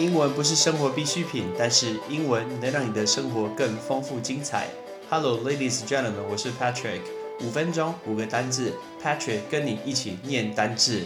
英文不是生活必需品，但是英文能让你的生活更丰富精彩。Hello, ladies and gentlemen，我是 Patrick。五分钟五个单字，Patrick 跟你一起念单字。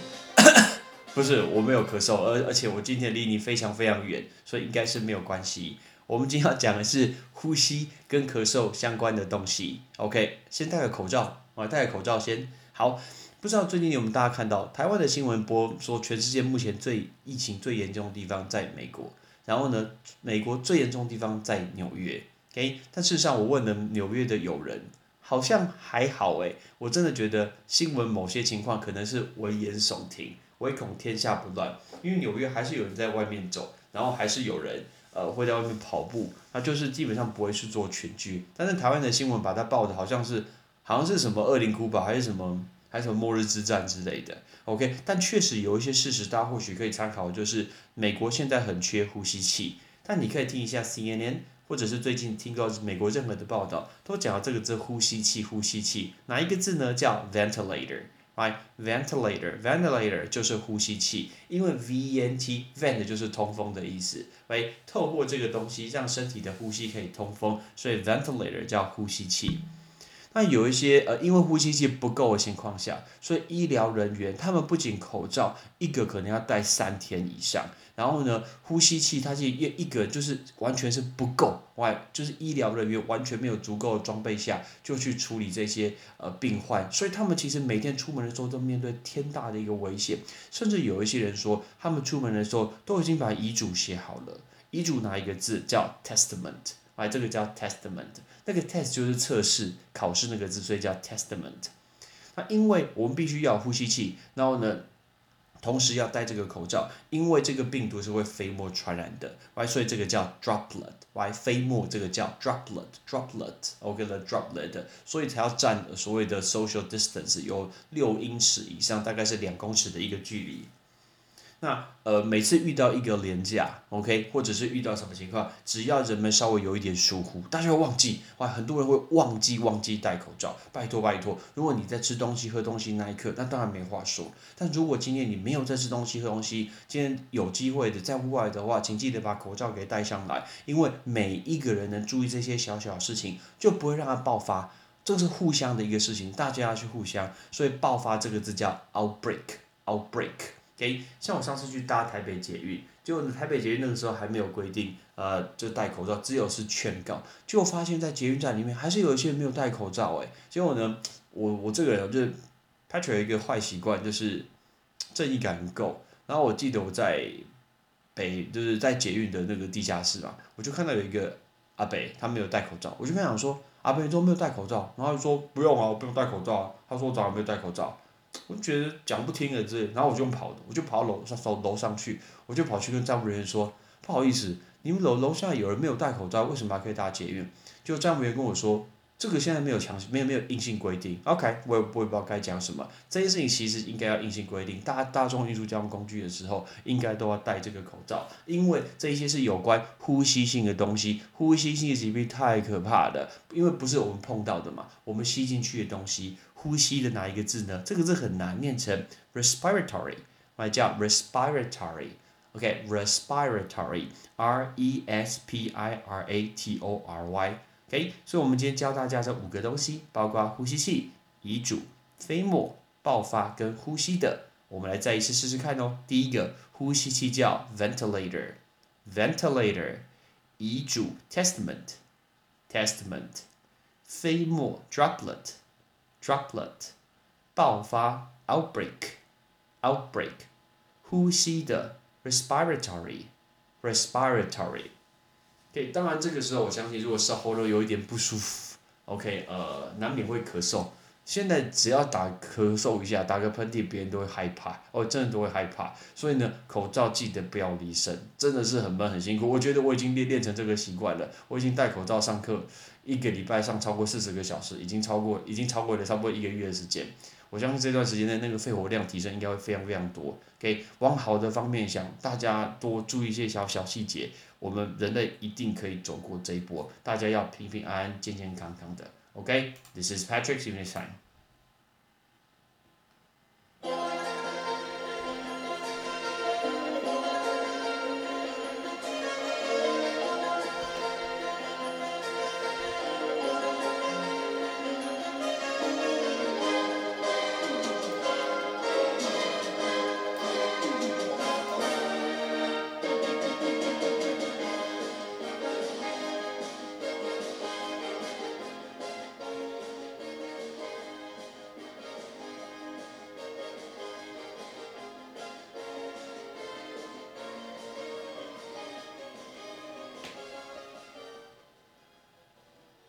不是，我没有咳嗽，而而且我今天离你非常非常远，所以应该是没有关系。我们今天要讲的是呼吸跟咳嗽相关的东西。OK，先戴个口罩，我戴个口罩先。好，不知道最近有没有大家看到台湾的新闻播说，全世界目前最疫情最严重的地方在美国，然后呢，美国最严重的地方在纽约。OK，但事实上我问了纽约的友人，好像还好诶，我真的觉得新闻某些情况可能是危言耸听。唯恐天下不乱，因为纽约还是有人在外面走，然后还是有人呃会在外面跑步，那就是基本上不会去做群居。但是台湾的新闻把它报的好像是好像是什么恶灵古堡还是什么还是什么末日之战之类的，OK？但确实有一些事实，大家或许可以参考，就是美国现在很缺呼吸器，但你可以听一下 CNN，或者是最近听到美国任何的报道，都讲到这个字呼吸器，呼吸器哪一个字呢？叫 ventilator。Right, ventilator, ventilator 就是呼吸器，因为 V-E-N-T，vent 就是通风的意思喂透过这个东西让身体的呼吸可以通风，所以 ventilator 叫呼吸器。那有一些呃，因为呼吸器不够的情况下，所以医疗人员他们不仅口罩一个可能要戴三天以上。然后呢，呼吸器它是一一个就是完全是不够，外就是医疗人员完全没有足够的装备下，就去处理这些呃病患，所以他们其实每天出门的时候都面对天大的一个危险，甚至有一些人说，他们出门的时候都已经把遗嘱写好了，遗嘱哪一个字叫 testament，哎，这个叫 testament，那个 test 就是测试考试那个字，所以叫 testament。那因为我们必须要呼吸器，然后呢？同时要戴这个口罩，因为这个病毒是会飞沫传染的哎所以这个叫 droplet，哎飞沫这个叫 droplet，droplet，OK 的 droplet，所以才要站所谓的 social distance，有六英尺以上，大概是两公尺的一个距离。那呃，每次遇到一个廉价，OK，或者是遇到什么情况，只要人们稍微有一点疏忽，大家会忘记，哇，很多人会忘记忘记戴口罩。拜托拜托，如果你在吃东西喝东西那一刻，那当然没话说。但如果今天你没有在吃东西喝东西，今天有机会的在户外的话，请记得把口罩给戴上来，因为每一个人能注意这些小小事情，就不会让它爆发。这是互相的一个事情，大家要去互相，所以爆发这个字叫 outbreak，outbreak。OK，像我上次去搭台北捷运，结果台北捷运那个时候还没有规定，呃，就戴口罩，只有是劝告。结果发现，在捷运站里面还是有一些人没有戴口罩，哎，结果呢，我我这个人就是，Patrick 有一个坏习惯，就是正义感不够。然后我记得我在北，就是在捷运的那个地下室嘛，我就看到有一个阿北，他没有戴口罩，我就跟他讲说，阿北你怎么没有戴口罩？然后他就说不用啊，我不用戴口罩。他说我早上没有戴口罩。我就觉得讲不听了之类，然后我就跑，我就跑到楼上楼楼上去，我就跑去跟站务人员说，不好意思，你们楼楼下有人没有戴口罩，为什么还可以搭捷运？就站务员跟我说，这个现在没有强，没有没有硬性规定。OK，我也我也不知道该讲什么。这件事情其实应该要硬性规定，大大众运输交通工具的时候，应该都要戴这个口罩，因为这些是有关呼吸性的东西，呼吸性的疾病太可怕了，因为不是我们碰到的嘛，我们吸进去的东西。呼吸的哪一个字呢？这个字很难念成 respiratory，来叫 respiratory。OK，respiratory，R-E-S-P-I-R-A-T-O-R-Y OK，所以我们今天教大家这五个东西，包括呼吸器、遗嘱、飞沫、爆发跟呼吸的，我们来再一次试试看哦。第一个呼吸器叫 ventilator，ventilator，遗嘱 testament，testament，飞沫 droplet。droplet，爆发 outbreak，outbreak，呼吸的 respiratory，respiratory。OK，当然这个时候我相信，如果是喉咙有一点不舒服，OK，呃，难免会咳嗽。现在只要打咳嗽一下，打个喷嚏，别人都会害怕，哦，真的都会害怕。所以呢，口罩记得不要离身，真的是很闷很辛苦。我觉得我已经练练成这个习惯了，我已经戴口罩上课，一个礼拜上超过四十个小时，已经超过，已经超过了差不多一个月的时间。我相信这段时间的那个肺活量提升应该会非常非常多。给往好的方面想，大家多注意一些小小细节，我们人类一定可以走过这一波。大家要平平安安、健健康康的。OK，this is Patrick's Unit Time